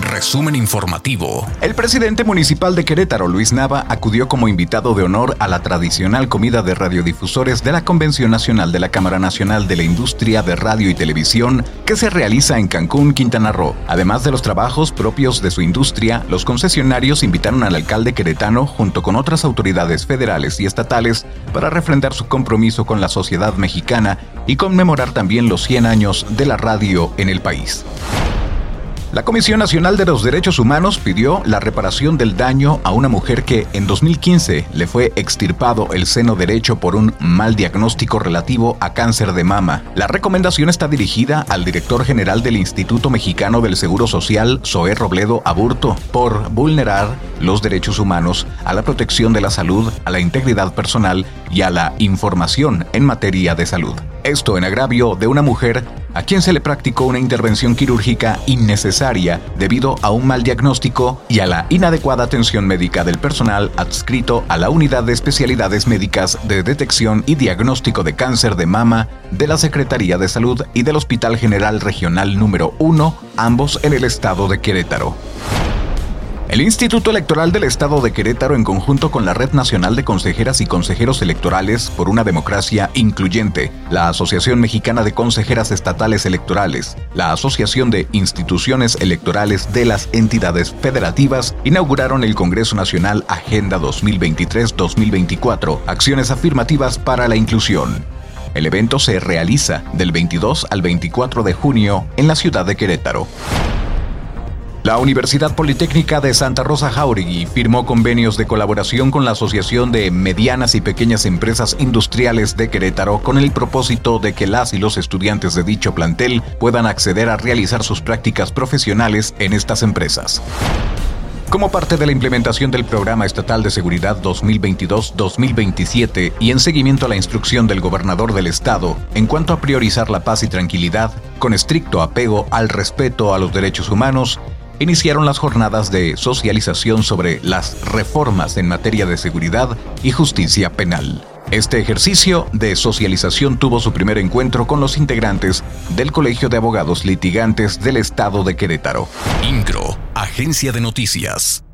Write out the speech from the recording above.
Resumen informativo. El presidente municipal de Querétaro, Luis Nava, acudió como invitado de honor a la tradicional comida de radiodifusores de la Convención Nacional de la Cámara Nacional de la Industria de Radio y Televisión que se realiza en Cancún, Quintana Roo. Además de los trabajos propios de su industria, los concesionarios invitaron al alcalde queretano junto con otras autoridades federales y estatales para refrendar su compromiso con la sociedad mexicana y conmemorar también los 100 años de la radio en el país. La Comisión Nacional de los Derechos Humanos pidió la reparación del daño a una mujer que en 2015 le fue extirpado el seno derecho por un mal diagnóstico relativo a cáncer de mama. La recomendación está dirigida al director general del Instituto Mexicano del Seguro Social, Zoé Robledo Aburto, por vulnerar los derechos humanos a la protección de la salud, a la integridad personal y a la información en materia de salud. Esto en agravio de una mujer a quien se le practicó una intervención quirúrgica innecesaria debido a un mal diagnóstico y a la inadecuada atención médica del personal adscrito a la Unidad de Especialidades Médicas de Detección y Diagnóstico de Cáncer de Mama de la Secretaría de Salud y del Hospital General Regional número 1, ambos en el estado de Querétaro. El Instituto Electoral del Estado de Querétaro, en conjunto con la Red Nacional de Consejeras y Consejeros Electorales por una Democracia Incluyente, la Asociación Mexicana de Consejeras Estatales Electorales, la Asociación de Instituciones Electorales de las Entidades Federativas, inauguraron el Congreso Nacional Agenda 2023-2024, Acciones Afirmativas para la Inclusión. El evento se realiza del 22 al 24 de junio en la ciudad de Querétaro. La Universidad Politécnica de Santa Rosa Jauregui firmó convenios de colaboración con la Asociación de Medianas y Pequeñas Empresas Industriales de Querétaro con el propósito de que las y los estudiantes de dicho plantel puedan acceder a realizar sus prácticas profesionales en estas empresas. Como parte de la implementación del Programa Estatal de Seguridad 2022-2027 y en seguimiento a la instrucción del gobernador del estado en cuanto a priorizar la paz y tranquilidad, con estricto apego al respeto a los derechos humanos, iniciaron las jornadas de socialización sobre las reformas en materia de seguridad y justicia penal. Este ejercicio de socialización tuvo su primer encuentro con los integrantes del Colegio de Abogados Litigantes del Estado de Querétaro. INCRO, Agencia de Noticias.